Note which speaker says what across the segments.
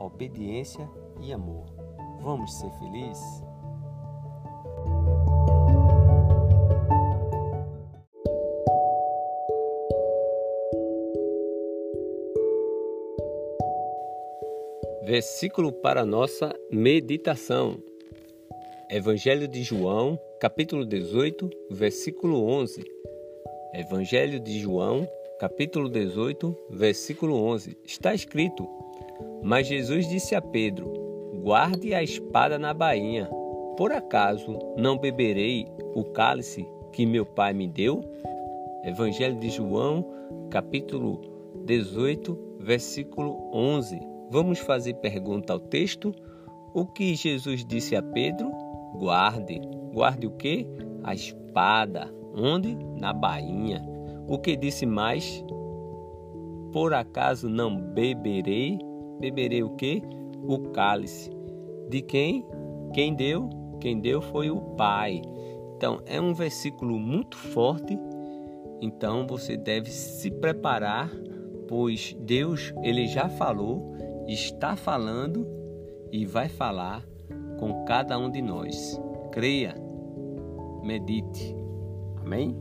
Speaker 1: obediência e amor. Vamos ser felizes? Versículo para nossa meditação. Evangelho de João, capítulo 18, versículo 11. Evangelho de João, capítulo 18, versículo 11. Está escrito: mas Jesus disse a Pedro: Guarde a espada na bainha. Por acaso não beberei o cálice que meu Pai me deu? Evangelho de João, capítulo 18, versículo 11. Vamos fazer pergunta ao texto. O que Jesus disse a Pedro? Guarde. Guarde o que? A espada. Onde? Na bainha. O que disse mais? Por acaso não beberei beberei o que? O cálice. De quem? Quem deu? Quem deu foi o Pai. Então, é um versículo muito forte. Então, você deve se preparar, pois Deus, ele já falou, está falando e vai falar com cada um de nós. Creia, medite. Amém?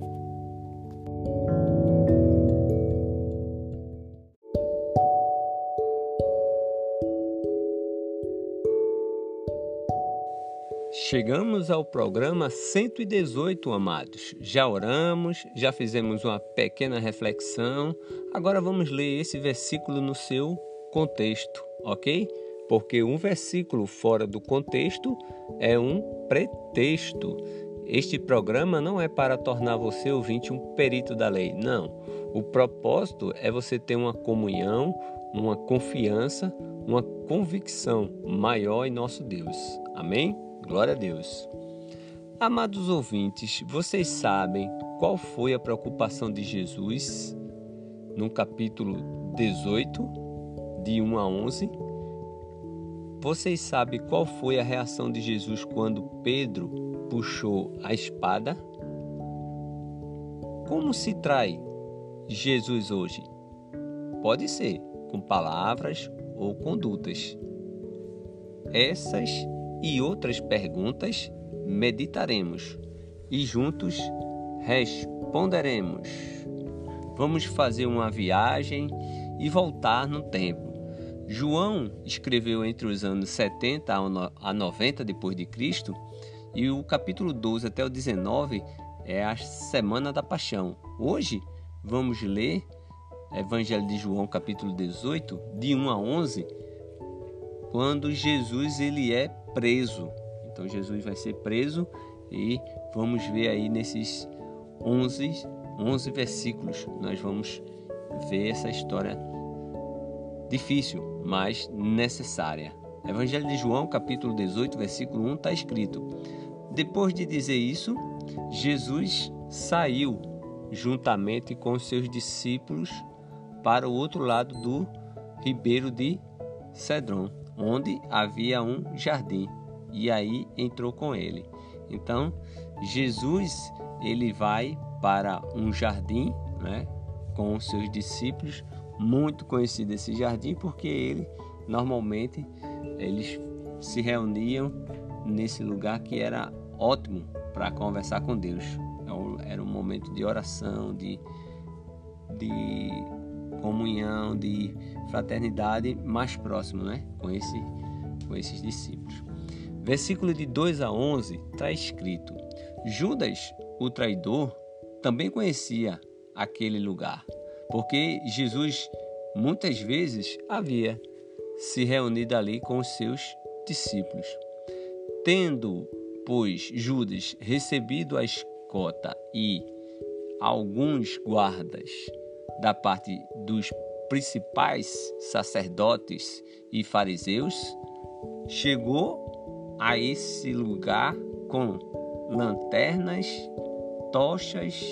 Speaker 1: Chegamos ao programa 118, amados. Já oramos, já fizemos uma pequena reflexão. Agora vamos ler esse versículo no seu contexto, ok? Porque um versículo fora do contexto é um pretexto. Este programa não é para tornar você ouvinte um perito da lei, não. O propósito é você ter uma comunhão, uma confiança, uma convicção maior em nosso Deus. Amém? Glória a Deus. Amados ouvintes, vocês sabem qual foi a preocupação de Jesus no capítulo 18, de 1 a 11? Vocês sabem qual foi a reação de Jesus quando Pedro puxou a espada? Como se trai Jesus hoje? Pode ser com palavras ou condutas. Essas e outras perguntas meditaremos e juntos responderemos. Vamos fazer uma viagem e voltar no tempo. João escreveu entre os anos 70 a 90 depois de Cristo e o capítulo 12 até o 19 é a semana da paixão. Hoje vamos ler Evangelho de João capítulo 18 de 1 a 11 quando Jesus ele é preso. Então Jesus vai ser preso e vamos ver aí nesses 11, 11 versículos, nós vamos ver essa história difícil, mas necessária. Evangelho de João, capítulo 18, versículo 1, está escrito: Depois de dizer isso, Jesus saiu juntamente com os seus discípulos para o outro lado do ribeiro de Cedron, onde havia um jardim, e aí entrou com ele. Então, Jesus ele vai para um jardim, né, com os seus discípulos, muito conhecido esse jardim porque ele normalmente eles se reuniam nesse lugar que era ótimo para conversar com Deus. Então, era um momento de oração, de, de comunhão, de fraternidade mais próximo né? com, esse, com esses discípulos. Versículo de 2 a 11 está escrito: Judas, o traidor, também conhecia aquele lugar, porque Jesus muitas vezes havia se reunido ali com os seus discípulos. Tendo, pois, Judas recebido a escota e alguns guardas da parte dos principais sacerdotes e fariseus, chegou a esse lugar com lanternas, tochas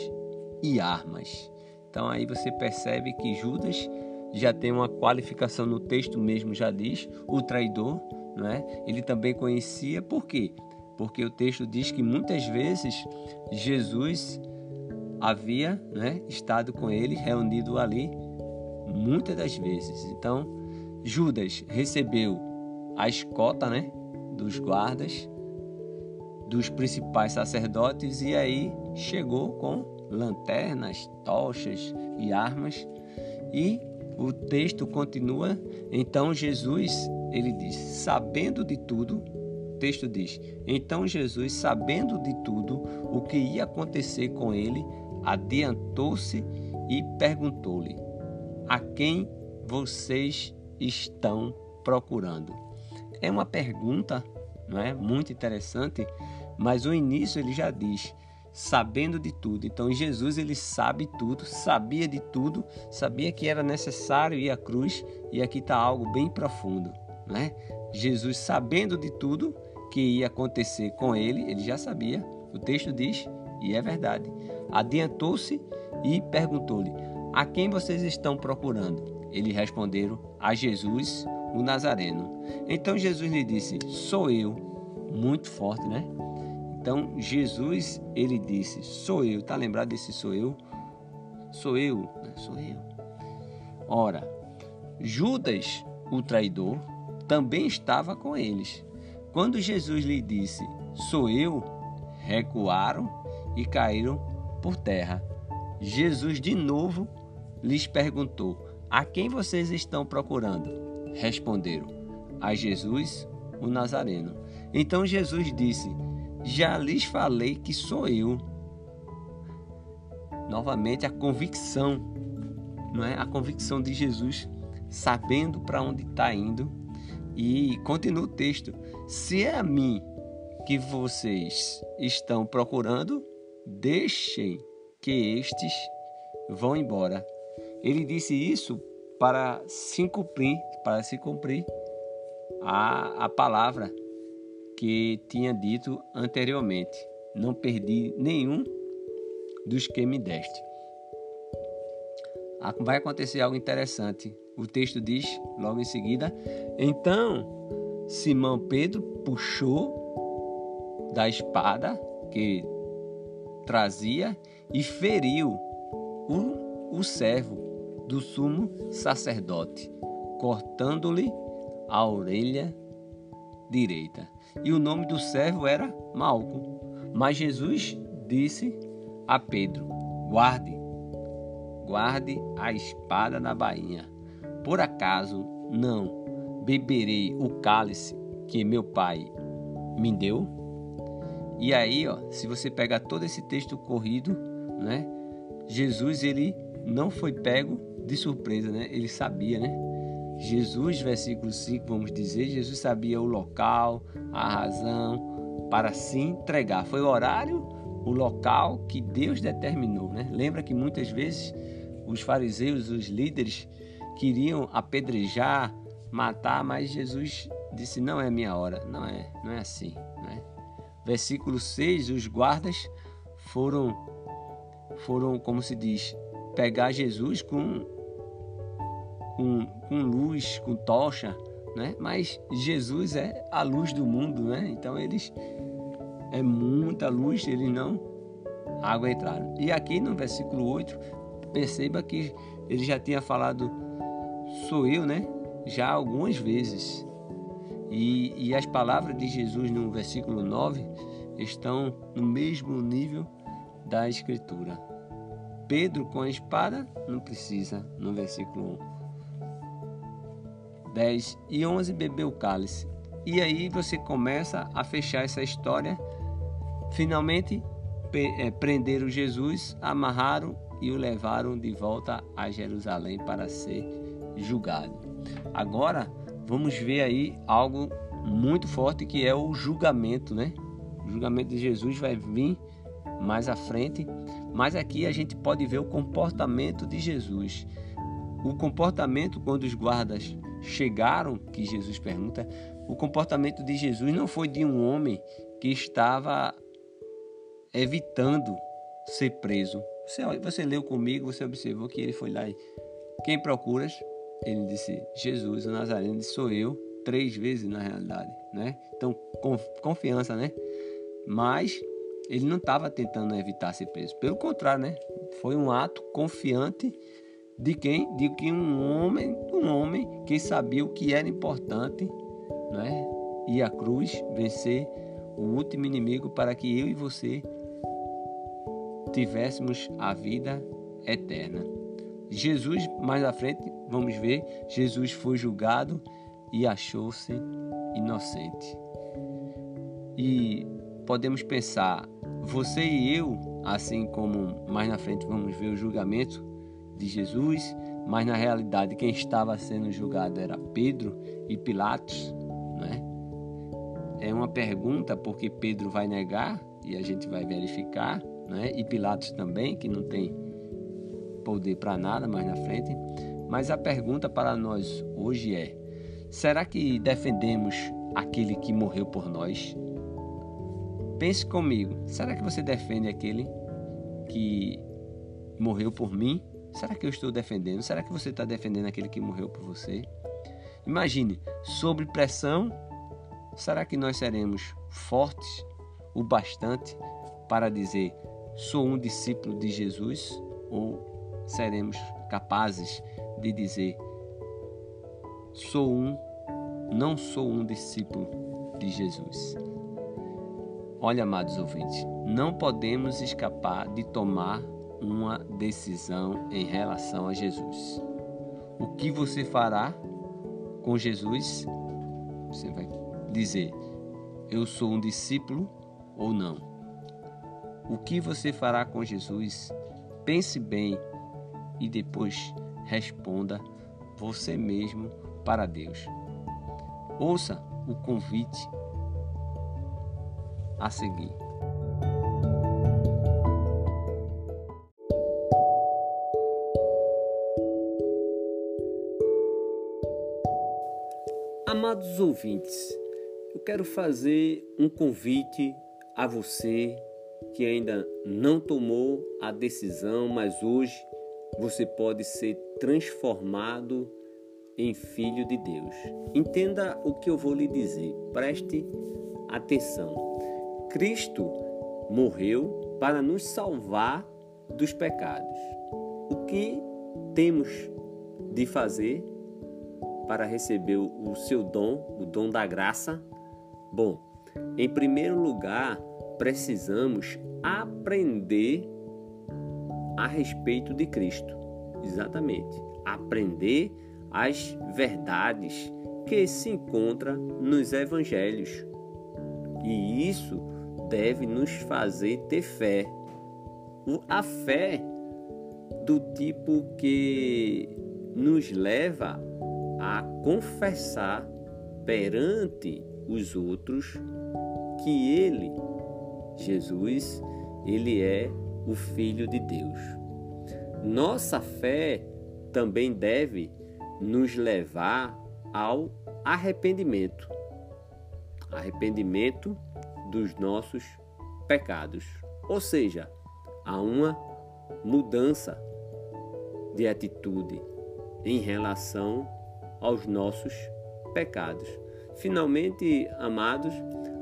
Speaker 1: e armas. Então aí você percebe que Judas já tem uma qualificação no texto mesmo, já diz, o traidor, não é? Ele também conhecia, por quê? Porque o texto diz que muitas vezes Jesus havia né, estado com ele, reunido ali, muitas das vezes. Então, Judas recebeu a escota né, dos guardas, dos principais sacerdotes, e aí chegou com lanternas, tochas e armas e o texto continua, então Jesus, ele diz, sabendo de tudo, o texto diz, então Jesus, sabendo de tudo o que ia acontecer com ele, adiantou-se e perguntou-lhe: A quem vocês estão procurando? É uma pergunta, não é? Muito interessante, mas o início ele já diz: sabendo de tudo. Então Jesus ele sabe tudo, sabia de tudo, sabia que era necessário ir à cruz e aqui está algo bem profundo, né? Jesus sabendo de tudo que ia acontecer com ele, ele já sabia. O texto diz e é verdade. Adiantou-se e perguntou-lhe: A quem vocês estão procurando? Eles responderam: A Jesus, o Nazareno. Então Jesus lhe disse: Sou eu. Muito forte, né? Então Jesus, ele disse: Sou eu. Tá lembrado desse sou eu? Sou eu, sou eu. Ora, Judas, o traidor, também estava com eles. Quando Jesus lhe disse: Sou eu, recuaram e caíram por terra. Jesus de novo lhes perguntou: A quem vocês estão procurando? Responderam: A Jesus, o Nazareno. Então Jesus disse: já lhes falei que sou eu. Novamente a convicção, não é? A convicção de Jesus, sabendo para onde está indo. E continua o texto: se é a mim que vocês estão procurando, deixem que estes vão embora. Ele disse isso para se cumprir, para se cumprir a, a palavra que tinha dito anteriormente: Não perdi nenhum dos que me deste. Ah, vai acontecer algo interessante. O texto diz logo em seguida: Então Simão Pedro puxou da espada que trazia e feriu o, o servo do sumo sacerdote, cortando-lhe a orelha direita. E o nome do servo era Malco. Mas Jesus disse a Pedro: Guarde, guarde a espada na bainha. Por acaso não beberei o cálice que meu pai me deu? E aí, ó, se você pegar todo esse texto corrido, né? Jesus ele não foi pego de surpresa, né? Ele sabia, né? Jesus, versículo 5, vamos dizer, Jesus sabia o local, a razão para se entregar. Foi o horário, o local que Deus determinou. Né? Lembra que muitas vezes os fariseus, os líderes, queriam apedrejar, matar, mas Jesus disse: Não é minha hora, não é, não é assim. Né? Versículo 6: Os guardas foram, foram, como se diz, pegar Jesus com, com, com luz, com tocha, né? Mas Jesus é a luz do mundo, né? Então eles é muita luz, eles não aguentaram. E aqui no versículo 8, perceba que ele já tinha falado sou eu, né? Já algumas vezes. E, e as palavras de Jesus no versículo 9 estão no mesmo nível da Escritura. Pedro com a espada não precisa, no versículo 1. 10 e 11 bebeu o cálice. E aí você começa a fechar essa história. Finalmente é, prenderam Jesus, amarraram e o levaram de volta a Jerusalém para ser julgado. Agora vamos ver aí algo muito forte que é o julgamento, né? O julgamento de Jesus vai vir mais à frente, mas aqui a gente pode ver o comportamento de Jesus. O comportamento quando os guardas chegaram, que Jesus pergunta, o comportamento de Jesus não foi de um homem que estava evitando ser preso. Você, você leu comigo, você observou que ele foi lá e quem procuras? Ele disse Jesus, o Nazareno, sou eu, três vezes na realidade, né? Então, confiança, né? Mas ele não estava tentando evitar ser preso. Pelo contrário, né? Foi um ato confiante de quem? De que um homem, um homem que sabia o que era importante, né? E a cruz vencer o último inimigo para que eu e você tivéssemos a vida eterna. Jesus, mais à frente, vamos ver, Jesus foi julgado e achou-se inocente. E podemos pensar, você e eu, assim como mais na frente vamos ver o julgamento de Jesus, mas na realidade quem estava sendo julgado era Pedro e Pilatos, né? É uma pergunta porque Pedro vai negar e a gente vai verificar, né? E Pilatos também, que não tem poder para nada mais na frente. Mas a pergunta para nós hoje é: será que defendemos aquele que morreu por nós? Pense comigo, será que você defende aquele que morreu por mim? Será que eu estou defendendo? Será que você está defendendo aquele que morreu por você? Imagine, sob pressão, será que nós seremos fortes o bastante para dizer sou um discípulo de Jesus? Ou seremos capazes de dizer sou um, não sou um discípulo de Jesus? Olha, amados ouvintes, não podemos escapar de tomar uma decisão em relação a Jesus. O que você fará com Jesus? Você vai dizer: Eu sou um discípulo ou não? O que você fará com Jesus? Pense bem e depois responda você mesmo para Deus. Ouça o convite a seguir. Amados ouvintes, eu quero fazer um convite a você que ainda não tomou a decisão, mas hoje você pode ser transformado em filho de Deus. Entenda o que eu vou lhe dizer, preste atenção. Cristo morreu para nos salvar dos pecados. O que temos de fazer para receber o seu dom, o dom da graça? Bom, em primeiro lugar, precisamos aprender a respeito de Cristo. Exatamente. Aprender as verdades que se encontram nos evangelhos. E isso deve nos fazer ter fé. A fé do tipo que nos leva a confessar perante os outros que ele, Jesus, ele é o Filho de Deus. Nossa fé também deve nos levar ao arrependimento. Arrependimento dos nossos pecados. Ou seja, a uma mudança de atitude em relação aos nossos pecados. Finalmente, amados,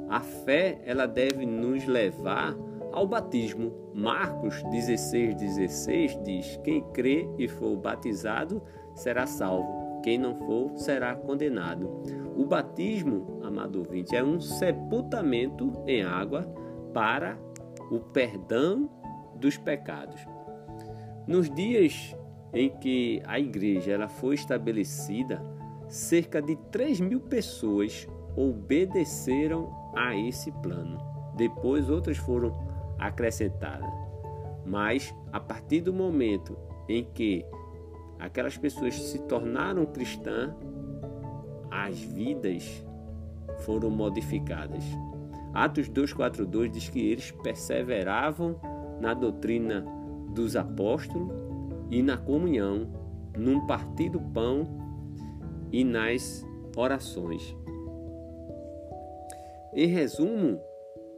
Speaker 1: a fé ela deve nos levar ao batismo. Marcos 16, 16 diz: Quem crê e for batizado será salvo, quem não for será condenado. O batismo, amado ouvinte, é um sepultamento em água para o perdão dos pecados. Nos dias em que a igreja ela foi estabelecida, cerca de 3 mil pessoas obedeceram a esse plano. Depois outras foram acrescentadas. Mas a partir do momento em que aquelas pessoas se tornaram cristãs, as vidas foram modificadas. Atos 2:42 diz que eles perseveravam na doutrina dos apóstolos e na comunhão, num partir do pão e nas orações. Em resumo,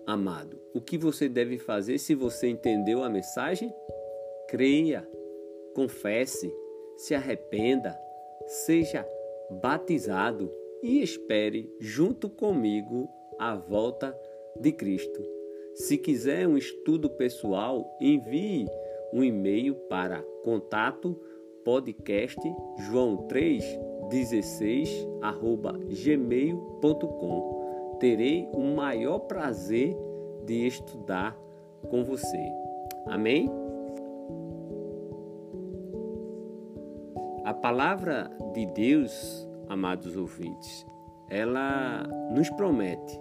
Speaker 1: amado, o que você deve fazer se você entendeu a mensagem? Creia, confesse, se arrependa, seja batizado e espere junto comigo a volta de Cristo. Se quiser um estudo pessoal, envie um e-mail para contato podcast joão 316 arroba gmail.com. Terei o maior prazer de estudar com você. Amém? A palavra de Deus, amados ouvintes, ela nos promete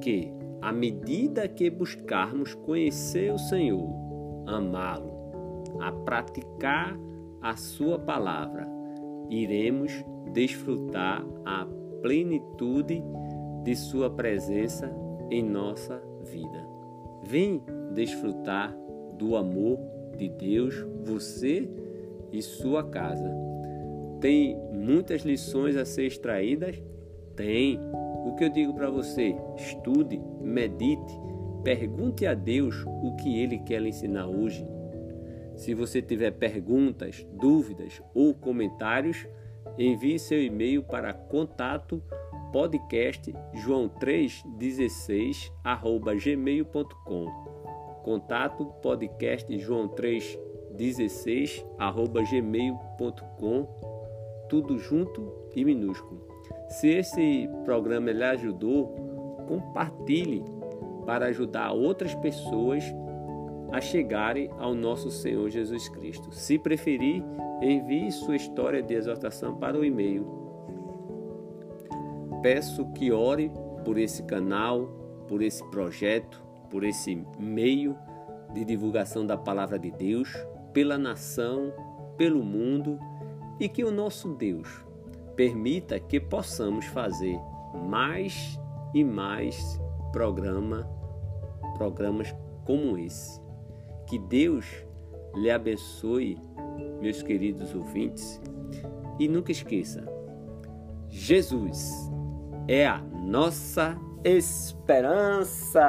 Speaker 1: que à medida que buscarmos conhecer o Senhor, amá-lo, a praticar a Sua palavra, iremos desfrutar a plenitude de Sua presença em nossa vida. Vem desfrutar do amor de Deus, você e sua casa. Tem muitas lições a ser extraídas? Tem. O que eu digo para você? Estude, medite, pergunte a Deus o que Ele quer lhe ensinar hoje. Se você tiver perguntas, dúvidas ou comentários, envie seu e-mail para contato podcast joão316 arroba gmail.com contato podcast joão316 arroba gmail.com tudo junto e minúsculo se esse programa lhe ajudou, compartilhe para ajudar outras pessoas a chegarem ao nosso Senhor Jesus Cristo. Se preferir, envie sua história de exortação para o e-mail. Peço que ore por esse canal, por esse projeto, por esse meio de divulgação da palavra de Deus, pela nação, pelo mundo e que o nosso Deus permita que possamos fazer mais e mais programa, programas como esse. Que Deus lhe abençoe, meus queridos ouvintes, e nunca esqueça: Jesus é a nossa esperança.